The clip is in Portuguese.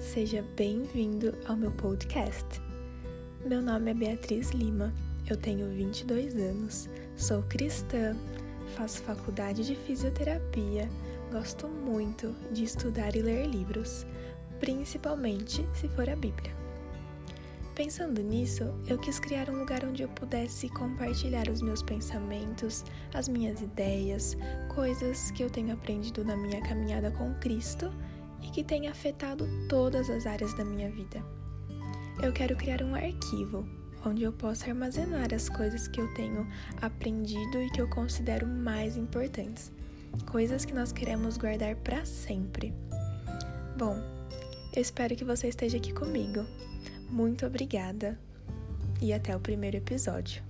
seja bem-vindo ao meu podcast. Meu nome é Beatriz Lima, eu tenho 22 anos, sou cristã, faço faculdade de fisioterapia, gosto muito de estudar e ler livros, principalmente se for a Bíblia. Pensando nisso, eu quis criar um lugar onde eu pudesse compartilhar os meus pensamentos, as minhas ideias, coisas que eu tenho aprendido na minha caminhada com Cristo e que tem afetado todas as áreas da minha vida. Eu quero criar um arquivo onde eu possa armazenar as coisas que eu tenho aprendido e que eu considero mais importantes, coisas que nós queremos guardar para sempre. Bom, espero que você esteja aqui comigo. Muito obrigada e até o primeiro episódio.